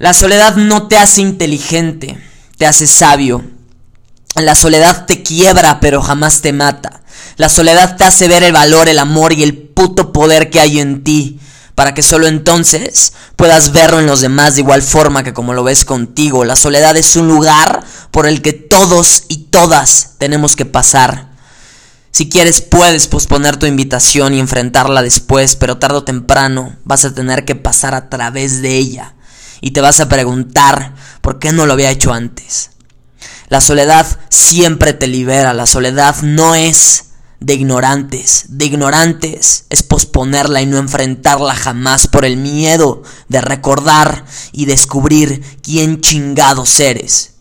La soledad no te hace inteligente, te hace sabio. La soledad te quiebra, pero jamás te mata. La soledad te hace ver el valor, el amor y el puto poder que hay en ti, para que solo entonces puedas verlo en los demás de igual forma que como lo ves contigo. La soledad es un lugar por el que todos y todas tenemos que pasar. Si quieres puedes posponer tu invitación y enfrentarla después, pero tarde o temprano vas a tener que pasar a través de ella y te vas a preguntar por qué no lo había hecho antes. La soledad siempre te libera, la soledad no es de ignorantes, de ignorantes es posponerla y no enfrentarla jamás por el miedo de recordar y descubrir quién chingados eres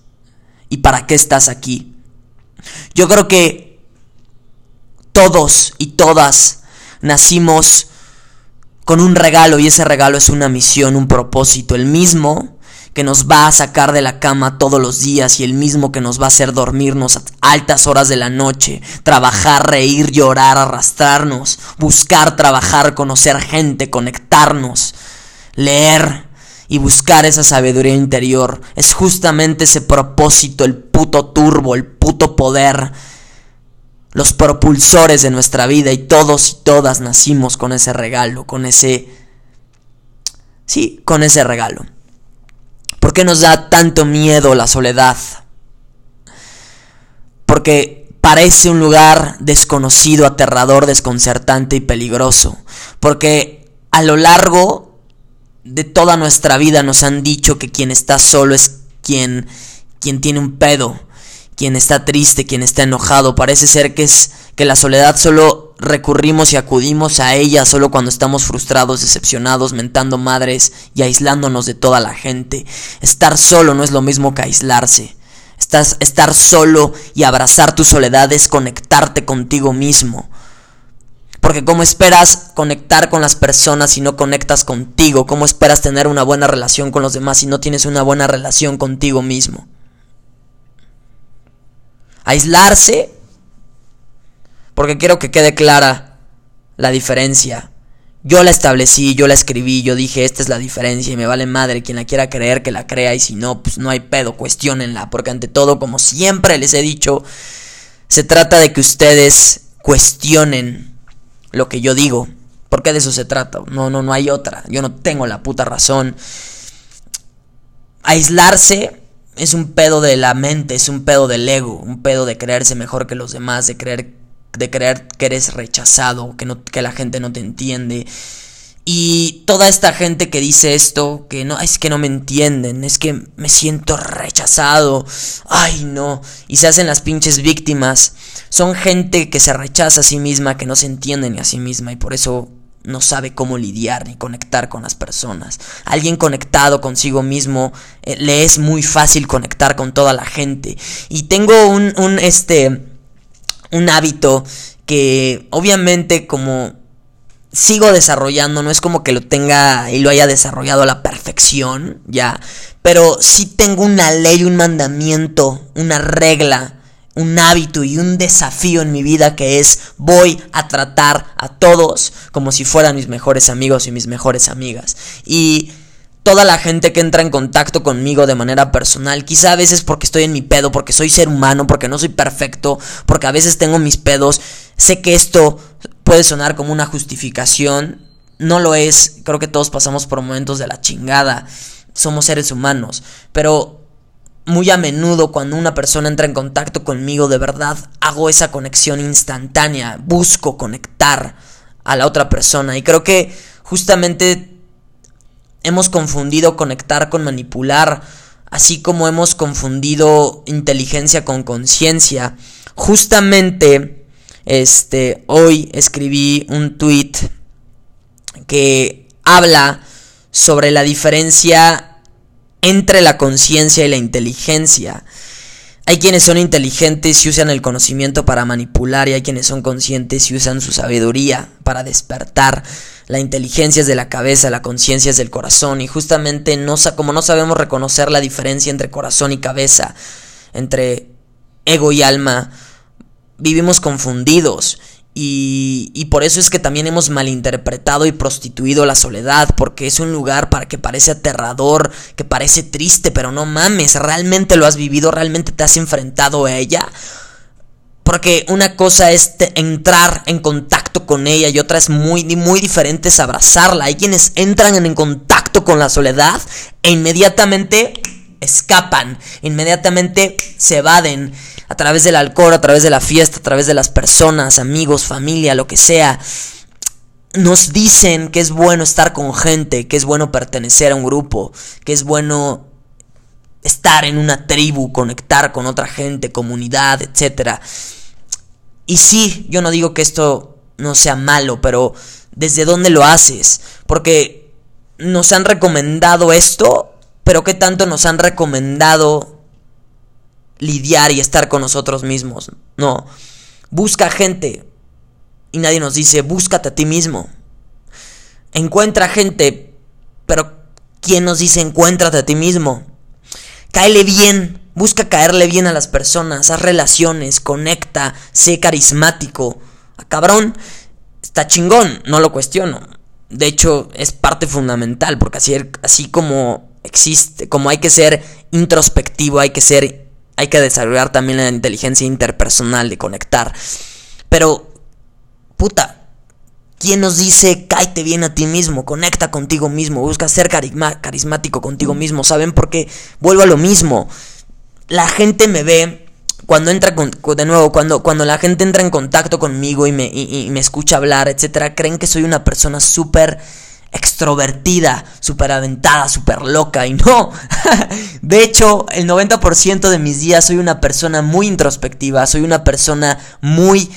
y para qué estás aquí. Yo creo que todos y todas nacimos con un regalo y ese regalo es una misión, un propósito, el mismo que nos va a sacar de la cama todos los días y el mismo que nos va a hacer dormirnos a altas horas de la noche, trabajar, reír, llorar, arrastrarnos, buscar, trabajar, conocer gente, conectarnos, leer y buscar esa sabiduría interior. Es justamente ese propósito, el puto turbo, el puto poder los propulsores de nuestra vida y todos y todas nacimos con ese regalo, con ese... Sí, con ese regalo. ¿Por qué nos da tanto miedo la soledad? Porque parece un lugar desconocido, aterrador, desconcertante y peligroso. Porque a lo largo de toda nuestra vida nos han dicho que quien está solo es quien, quien tiene un pedo quien está triste, quien está enojado. Parece ser que es que la soledad solo recurrimos y acudimos a ella solo cuando estamos frustrados, decepcionados, mentando madres y aislándonos de toda la gente. Estar solo no es lo mismo que aislarse. Estás, estar solo y abrazar tu soledad es conectarte contigo mismo. Porque ¿cómo esperas conectar con las personas si no conectas contigo? ¿Cómo esperas tener una buena relación con los demás si no tienes una buena relación contigo mismo? Aislarse, porque quiero que quede clara la diferencia. Yo la establecí, yo la escribí, yo dije, esta es la diferencia y me vale madre, quien la quiera creer, que la crea y si no, pues no hay pedo, cuestionenla, porque ante todo, como siempre les he dicho, se trata de que ustedes cuestionen lo que yo digo, porque de eso se trata, no, no, no hay otra, yo no tengo la puta razón. Aislarse es un pedo de la mente, es un pedo del ego, un pedo de creerse mejor que los demás, de creer, de creer que eres rechazado, que, no, que la gente no te entiende. Y toda esta gente que dice esto, que no, es que no me entienden, es que me siento rechazado, ay no, y se hacen las pinches víctimas, son gente que se rechaza a sí misma, que no se entiende ni a sí misma, y por eso no sabe cómo lidiar ni conectar con las personas. Alguien conectado consigo mismo eh, le es muy fácil conectar con toda la gente. Y tengo un, un, este, un hábito que obviamente como sigo desarrollando, no es como que lo tenga y lo haya desarrollado a la perfección, ya, pero sí tengo una ley, un mandamiento, una regla un hábito y un desafío en mi vida que es voy a tratar a todos como si fueran mis mejores amigos y mis mejores amigas. Y toda la gente que entra en contacto conmigo de manera personal, quizá a veces porque estoy en mi pedo, porque soy ser humano, porque no soy perfecto, porque a veces tengo mis pedos, sé que esto puede sonar como una justificación, no lo es, creo que todos pasamos por momentos de la chingada, somos seres humanos, pero muy a menudo cuando una persona entra en contacto conmigo, de verdad hago esa conexión instantánea, busco conectar a la otra persona y creo que justamente hemos confundido conectar con manipular, así como hemos confundido inteligencia con conciencia. Justamente este hoy escribí un tweet que habla sobre la diferencia entre la conciencia y la inteligencia. Hay quienes son inteligentes y usan el conocimiento para manipular y hay quienes son conscientes y usan su sabiduría para despertar. La inteligencia es de la cabeza, la conciencia es del corazón y justamente como no sabemos reconocer la diferencia entre corazón y cabeza, entre ego y alma, vivimos confundidos Y, y, por eso es que también hemos malinterpretado y prostituido la soledad, porque es un lugar para que parece aterrador, que parece triste, pero no mames, realmente lo has vivido, realmente te has enfrentado a ella. Porque una cosa es entrar en contacto con ella y otra es muy, muy diferente es abrazarla. Hay quienes entran en contacto con la soledad e inmediatamente escapan, inmediatamente se evaden a través del alcohol, a través de la fiesta, a través de las personas, amigos, familia, lo que sea. Nos dicen que es bueno estar con gente, que es bueno pertenecer a un grupo, que es bueno estar en una tribu, conectar con otra gente, comunidad, etc. Y sí, yo no digo que esto no sea malo, pero ¿desde dónde lo haces? Porque nos han recomendado esto, pero ¿qué tanto nos han recomendado lidiar y estar con nosotros mismos. No. Busca gente. Y nadie nos dice, búscate a ti mismo. Encuentra gente. Pero ¿quién nos dice, encuéntrate a ti mismo? Cáele bien. Busca caerle bien a las personas. Haz relaciones. Conecta. Sé carismático. Ah, cabrón. Está chingón. No lo cuestiono. De hecho, es parte fundamental. Porque así, así como existe. Como hay que ser introspectivo. Hay que ser hay que desarrollar también la inteligencia interpersonal de conectar. Pero, puta, ¿quién nos dice cáete bien a ti mismo? Conecta contigo mismo, busca ser carismático contigo mismo. ¿Saben por qué? Vuelvo a lo mismo. La gente me ve cuando entra con, de nuevo, cuando, cuando la gente entra en contacto conmigo y me, y me escucha hablar, etcétera, creen que soy una persona súper extrovertida, súper aventada, súper loca. Y no, de hecho, el 90% de mis días soy una persona muy introspectiva, soy una persona muy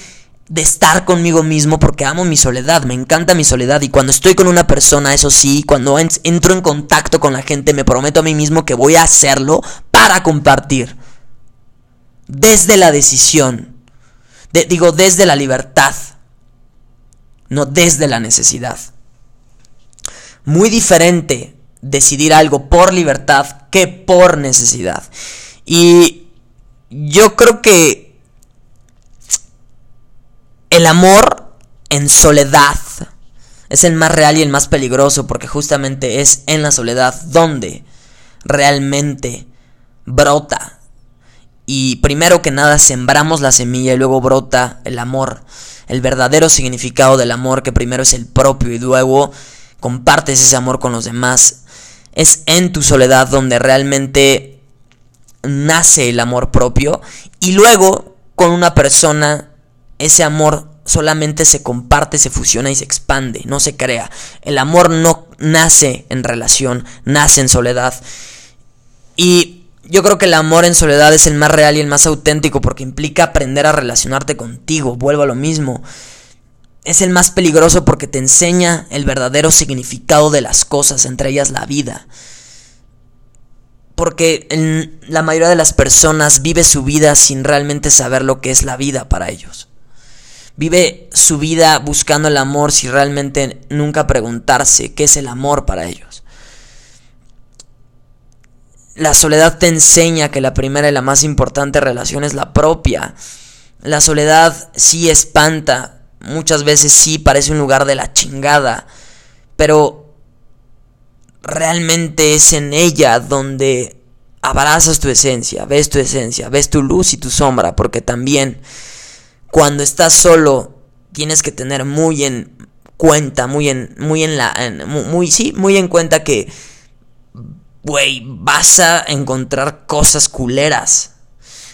de estar conmigo mismo porque amo mi soledad, me encanta mi soledad y cuando estoy con una persona, eso sí, cuando entro en contacto con la gente, me prometo a mí mismo que voy a hacerlo para compartir. Desde la decisión, digo, desde la libertad, no desde la necesidad muy diferente decidir algo por libertad que por necesidad. Y yo creo que el amor en soledad es el más real y el más peligroso porque justamente es en la soledad donde realmente brota. Y primero que nada sembramos la semilla y luego brota el amor. El verdadero significado del amor que primero es el propio y luego compartes ese amor con los demás. Es en tu soledad donde realmente nace el amor propio y luego con una persona ese amor solamente se comparte, se fusiona y se expande, no se crea. El amor no nace en relación, nace en soledad. Y yo creo que el amor en soledad es el más real y el más auténtico porque implica aprender a relacionarte contigo, vuelvo a lo mismo es el más peligroso porque te enseña el verdadero significado de las cosas, entre ellas la vida. Porque la mayoría de las personas vive su vida sin realmente saber lo que es la vida para ellos. Vive su vida buscando el amor sin realmente nunca preguntarse qué es el amor para ellos. La soledad te enseña que la primera y la más importante relación es la propia. La soledad sí espanta, muchas veces sí parece un lugar de la chingada, pero realmente es en ella donde abrazas tu esencia, ves tu esencia, ves tu luz y tu sombra, porque también cuando estás solo tienes que tener muy en cuenta, muy en muy en la muy sí, muy en cuenta que güey, vas a encontrar cosas culeras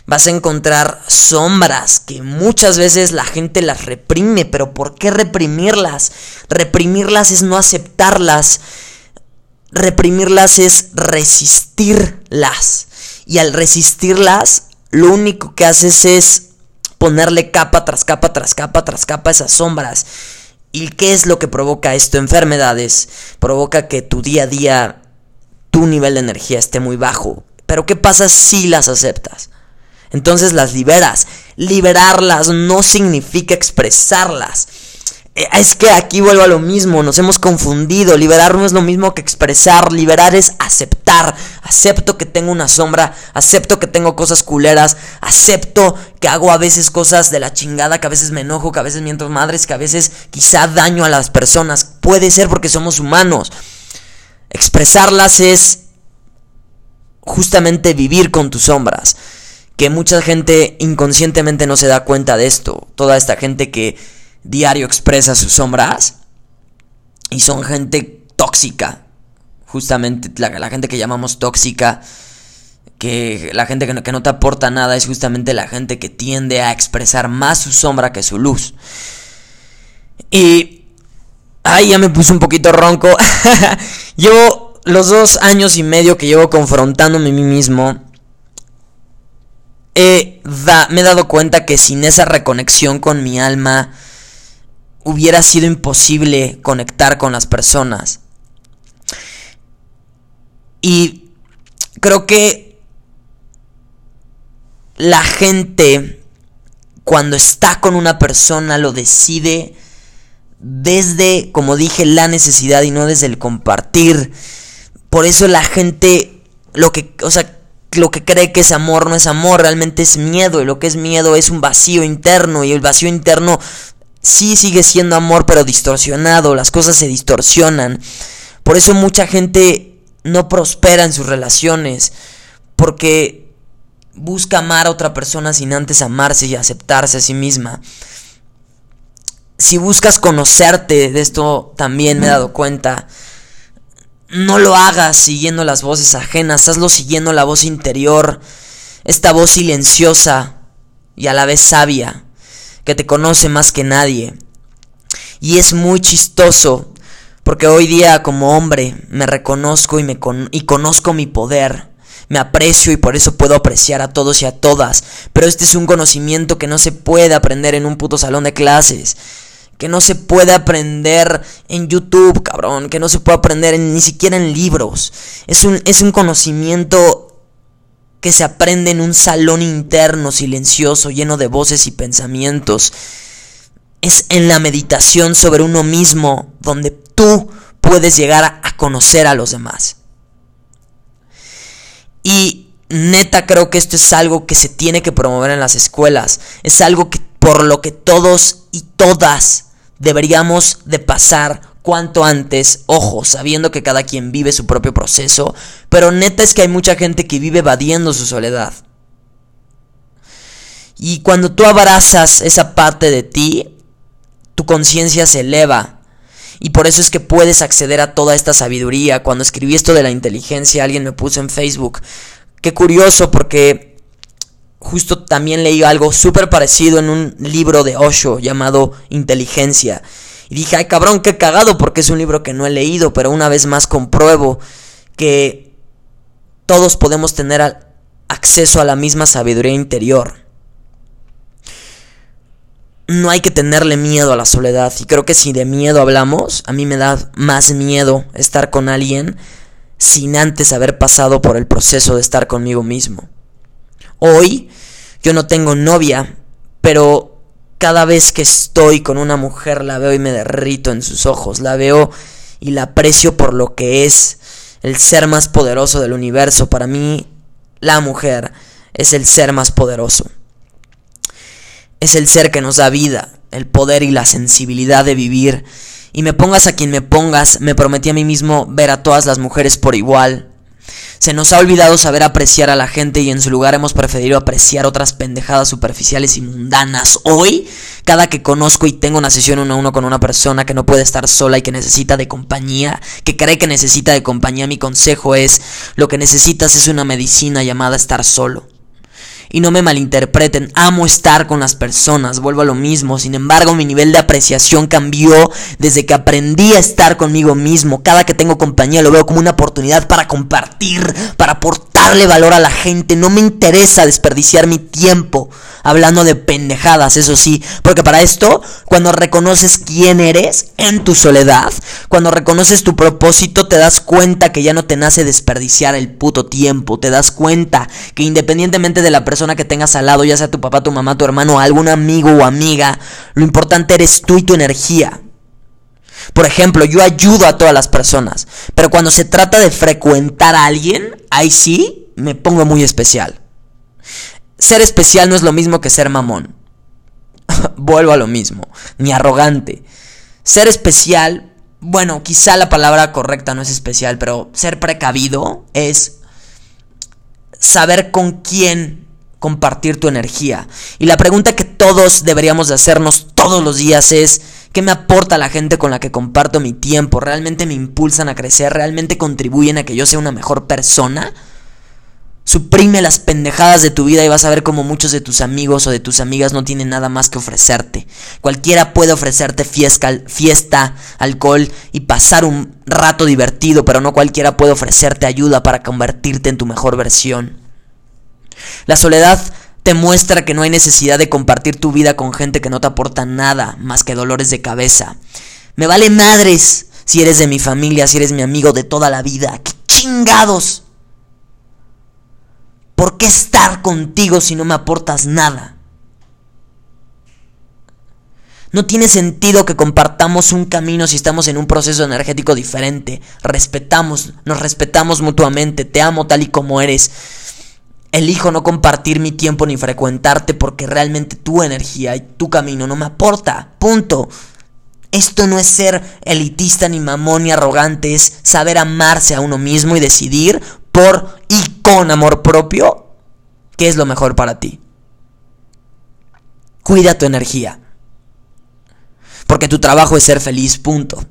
vas a encontrar sombras que muchas veces la gente las reprime, pero ¿por qué reprimirlas? Reprimirlas es no aceptarlas. Reprimirlas es resistirlas. Y al resistirlas, lo único que haces es ponerle capa tras capa tras capa tras capa a esas sombras. ¿Y qué es lo que provoca esto? Enfermedades. Provoca que tu día a día, tu nivel de energía esté muy bajo. Pero ¿qué pasa si las aceptas? Entonces las liberas. Liberarlas no significa expresarlas. eh, es que aquí vuelvo a lo mismo, nos hemos confundido. Liberar no es lo mismo que expresar. Liberar es aceptar. Acepto que tengo una sombra, acepto que tengo cosas culeras, acepto que hago a veces cosas de la chingada, que a veces me enojo, que a veces miento madres, que a veces quizá daño a las personas. Puede ser porque somos humanos. Expresarlas es justamente vivir con tus sombras. Que mucha gente inconscientemente no se da cuenta de esto. Toda esta gente que diario expresa sus sombras y son gente tóxica. Justamente la, gente que llamamos tóxica, que la gente que no, que no te aporta nada es justamente la gente que tiende a expresar más su sombra que su luz. Y... Ay, ya me puse un poquito ronco. Llevo los dos años y medio que llevo confrontándome a mí mismo. Me he dado cuenta que sin esa reconexión con mi alma, hubiera sido imposible conectar con las personas. Y creo que la gente cuando está con una persona lo decide desde, como dije, la necesidad y no desde el compartir. Por eso la gente lo que, o sea, lo que cree que es amor no es amor, realmente es miedo y lo que es miedo es un vacío interno y el vacío interno sí sigue siendo amor, pero distorsionado, las cosas se distorsionan. Por eso mucha gente no prospera en sus relaciones, porque busca amar a otra persona sin antes amarse y aceptarse a sí misma. Si buscas conocerte, de esto también me he dado cuenta, no lo hagas siguiendo las voces ajenas, hazlo siguiendo la voz interior, esta voz silenciosa y a la vez sabia que te conoce más que nadie. Y es muy chistoso, porque hoy día como hombre me reconozco y, me y conozco mi poder. Me aprecio y por eso puedo apreciar a todos y a todas. Pero este es un conocimiento que no se puede aprender en un puto salón de clases. Que no se puede aprender en YouTube, cabrón. Que no se puede aprender ni siquiera en libros. Es un, es un conocimiento que se aprende en un salón interno silencioso lleno de voces y pensamientos. Es en la meditación sobre uno mismo donde tú puedes llegar a conocer a los demás. Y neta creo que esto es algo que se tiene que promover en las escuelas. Es algo que por lo que todos y todas deberíamos de pasar cuanto antes, ojo, sabiendo que cada quien vive su propio proceso, pero neta es que hay mucha gente que vive evadiendo su soledad. Y cuando tú abrazas esa parte de ti, tu conciencia se eleva. Y por eso es que puedes acceder a toda esta sabiduría. Cuando escribí esto de la inteligencia, alguien me puso en Facebook. Qué curioso porque justo también leí algo súper parecido en un libro de Osho llamado Inteligencia. Y dije, ay cabrón, qué cagado porque es un libro que no he leído, pero una vez más compruebo que todos podemos tener acceso a la misma sabiduría interior. No hay que tenerle miedo a la soledad. Y creo que si de miedo hablamos, a mí me da más miedo estar con alguien sin antes haber pasado por el proceso de estar conmigo mismo. Hoy yo no tengo novia, pero cada vez que estoy con una mujer la veo y me derrito en sus ojos, la veo y la aprecio por lo que es el ser más poderoso del universo. Para mí, la mujer es el ser más poderoso. Es el ser que nos da vida, el poder y la sensibilidad de vivir. Y me pongas a quien me pongas, me prometí a mí mismo ver a todas las mujeres por igual, se nos ha olvidado saber apreciar a la gente y en su lugar hemos preferido apreciar otras pendejadas superficiales y mundanas. Hoy, cada que conozco y tengo una sesión uno a uno con una persona que no puede estar sola y que necesita de compañía, que cree que necesita de compañía, mi consejo es, lo que necesitas es una medicina llamada estar solo. Y no me malinterpreten, amo estar con las personas, vuelvo a lo mismo. Sin embargo, mi nivel de apreciación cambió desde que aprendí a estar conmigo mismo. Cada que tengo compañía lo veo como una oportunidad para compartir, para aportarle valor a la gente. No me interesa desperdiciar mi tiempo hablando de pendejadas, eso sí. Porque para esto, cuando reconoces quién eres en tu soledad, cuando reconoces tu propósito, te das cuenta que ya no te nace desperdiciar el puto tiempo. Te das cuenta que independientemente de la persona, que tengas al lado, ya sea tu papá, tu mamá, tu hermano, algún amigo o amiga, lo importante eres tú y tu energía. Por ejemplo, yo ayudo a todas las personas, pero cuando se trata de frecuentar a alguien, ahí sí me pongo muy especial. Ser especial no es lo mismo que ser mamón. Vuelvo a lo mismo, ni arrogante. Ser especial, bueno, quizá la palabra correcta no es especial, pero ser precavido es saber con quién compartir tu energía. Y la pregunta que todos deberíamos de hacernos todos los días es, ¿qué me aporta la gente con la que comparto mi tiempo? ¿Realmente me impulsan a crecer? ¿Realmente contribuyen a que yo sea una mejor persona? Suprime las pendejadas de tu vida y vas a ver como muchos de tus amigos o de tus amigas no tienen nada más que ofrecerte. Cualquiera puede ofrecerte fiesta, fiesta, alcohol y pasar un rato divertido, pero no cualquiera puede ofrecerte ayuda para convertirte en tu mejor versión. La soledad te muestra que no hay necesidad de compartir tu vida con gente que no te aporta nada más que dolores de cabeza. Me vale madres si eres de mi familia, si eres mi amigo de toda la vida. ¡Qué chingados! ¿Por qué estar contigo si no me aportas nada? No tiene sentido que compartamos un camino si estamos en un proceso energético diferente. Respetamos, nos respetamos mutuamente, te amo tal y como eres. Elijo no compartir mi tiempo ni frecuentarte porque realmente tu energía y tu camino no me aporta. Punto. Esto no es ser elitista ni mamón ni arrogante, es saber amarse a uno mismo y decidir y con amor propio, ¿qué es lo mejor para ti? Cuida tu energía. Porque tu trabajo es ser feliz, punto.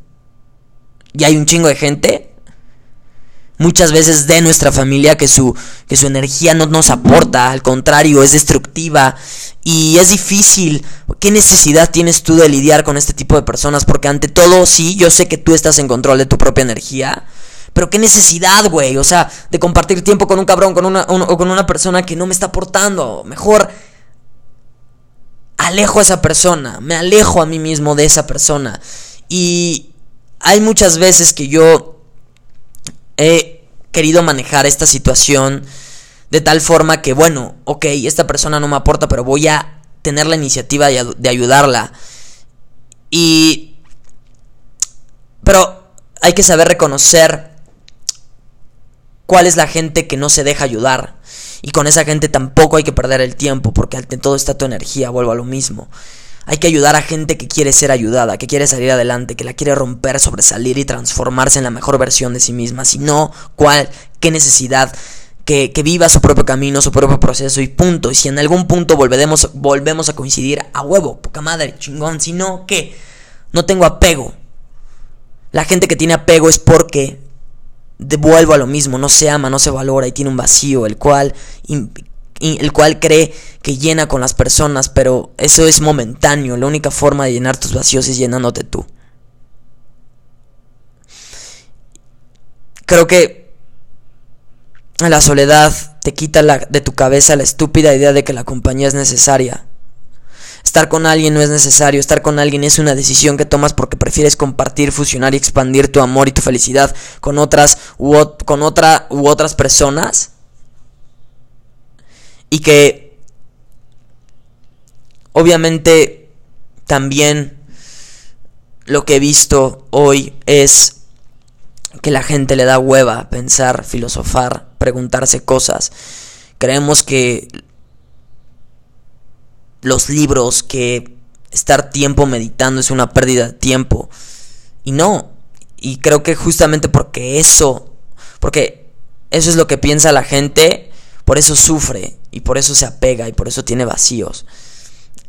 Y hay un chingo de gente, muchas veces de nuestra familia, que su, que su energía no nos aporta, al contrario, es destructiva. Y es difícil. ¿Qué necesidad tienes tú de lidiar con este tipo de personas? Porque ante todo, sí, yo sé que tú estás en control de tu propia energía. Pero qué necesidad, güey. O sea, de compartir tiempo con un cabrón con una, o con una persona que no me está aportando. Mejor alejo a esa persona. Me alejo a mí mismo de esa persona. Y hay muchas veces que yo he querido manejar esta situación de tal forma que, bueno, ok, esta persona no me aporta, pero voy a tener la iniciativa de ayudarla. Y... Pero hay que saber reconocer cuál es la gente que no se deja ayudar. Y con esa gente tampoco hay que perder el tiempo, porque ante todo está tu energía, vuelvo a lo mismo. Hay que ayudar a gente que quiere ser ayudada, que quiere salir adelante, que la quiere romper, sobresalir y transformarse en la mejor versión de sí misma. Si no, ¿cuál? ¿Qué necesidad? Que, que, viva su propio camino, su propio proceso y punto. Y si en algún punto volvemos, volvemos a coincidir, a huevo, poca madre, chingón. Si no, ¿qué? No tengo apego. La gente que tiene apego es porque devuelvo a lo mismo, no se ama, no se valora y tiene un vacío, el cual, el cual cree que llena con las personas, pero eso es momentáneo, la única forma de llenar tus vacíos es llenándote tú. Creo que la soledad te quita la, de tu cabeza la estúpida idea de que la compañía es necesaria. Estar con alguien no es necesario, estar con alguien es una decisión que tomas porque prefieres compartir, fusionar y expandir tu amor y tu felicidad con otras u, con otra u otras personas. Y que obviamente también lo que he visto hoy es que la gente le da hueva pensar, filosofar, preguntarse cosas. Creemos que los libros que estar tiempo meditando es una pérdida de tiempo. Y no. Y creo que justamente porque eso, porque eso es lo que piensa la gente, por eso sufre y por eso se apega y por eso tiene vacíos.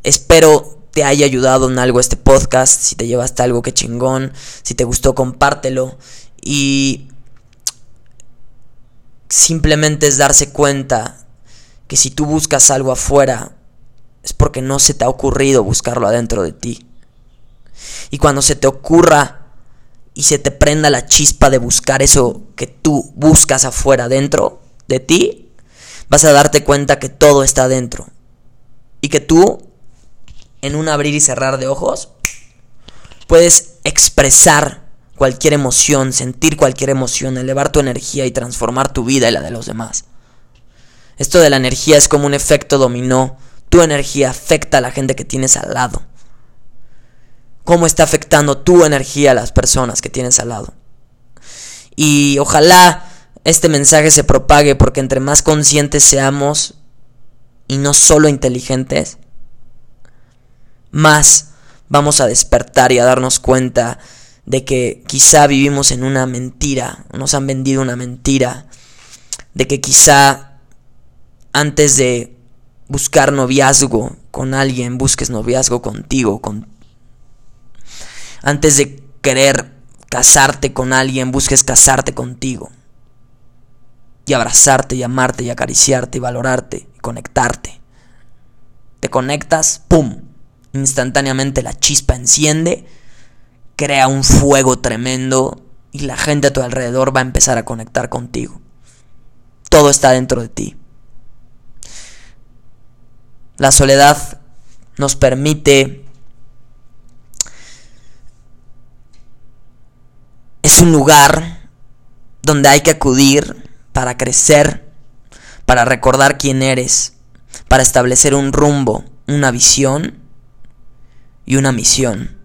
Espero te haya ayudado en algo este podcast. Si te llevaste algo que chingón. Si te gustó, compártelo. Y simplemente es darse cuenta que si tú buscas algo afuera, es porque no se te ha ocurrido buscarlo adentro de ti. Y cuando se te ocurra y se te prenda la chispa de buscar eso que tú buscas afuera dentro de ti, vas a darte cuenta que todo está adentro. Y que tú, en un abrir y cerrar de ojos, puedes expresar cualquier emoción, sentir cualquier emoción, elevar tu energía y transformar tu vida y la de los demás. Esto de la energía es como un efecto dominó tu energía afecta a la gente que tienes al lado. cómo está afectando tu energía a las personas que tienes al lado. Y ojalá este mensaje se propague porque entre más conscientes seamos y no solo inteligentes, más vamos a despertar y a darnos cuenta de que quizá vivimos en una mentira, nos han vendido una mentira, de que quizá antes de buscar noviazgo con alguien, busques noviazgo contigo, con... antes de querer casarte con alguien, busques casarte contigo. Y abrazarte y amarte y acariciarte y valorarte y conectarte. Te conectas, ¡pum! Instantáneamente la chispa enciende crea un fuego tremendo y la gente a tu alrededor va a empezar a conectar contigo. Todo está dentro de ti. La soledad nos permite... Es un lugar donde hay que acudir para crecer, para recordar quién eres, para establecer un rumbo, una visión y una misión.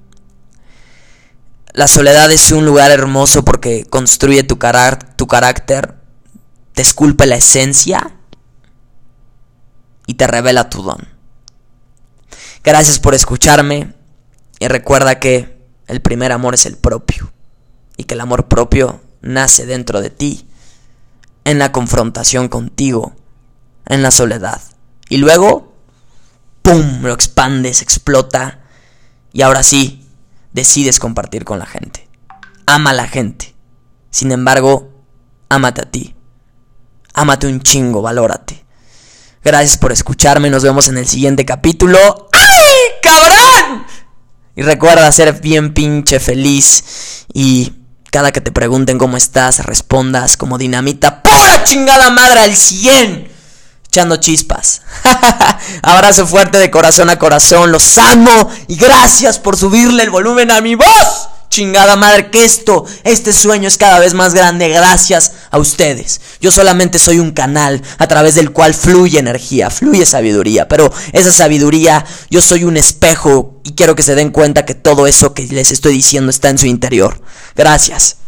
La soledad es un lugar hermoso porque construye tu, tu carácter, te esculpe la esencia y te revela tu don. Gracias por escucharme y recuerda que el primer amor es el propio y que el amor propio nace dentro de ti, en la confrontación contigo, en la soledad. Y luego, ¡pum!, lo expandes, explota y ahora sí, decides compartir con la gente. Ama a la gente. Sin embargo, ámate a ti. Ámate un chingo, valórate. Gracias por escucharme, nos vemos en el siguiente capítulo. ¡Ay, cabrón! Y recuerda ser bien pinche feliz y cada que te pregunten cómo estás, respondas como dinamita, ¡pura chingada madre al 100! echando chispas. Abrazo fuerte de corazón a corazón, los amo y gracias por subirle el volumen a mi voz. Chingada madre que esto, este sueño es cada vez más grande gracias a ustedes. Yo solamente soy un canal a través del cual fluye energía, fluye sabiduría, pero esa sabiduría yo soy un espejo y quiero que se den cuenta que todo eso que les estoy diciendo está en su interior. Gracias.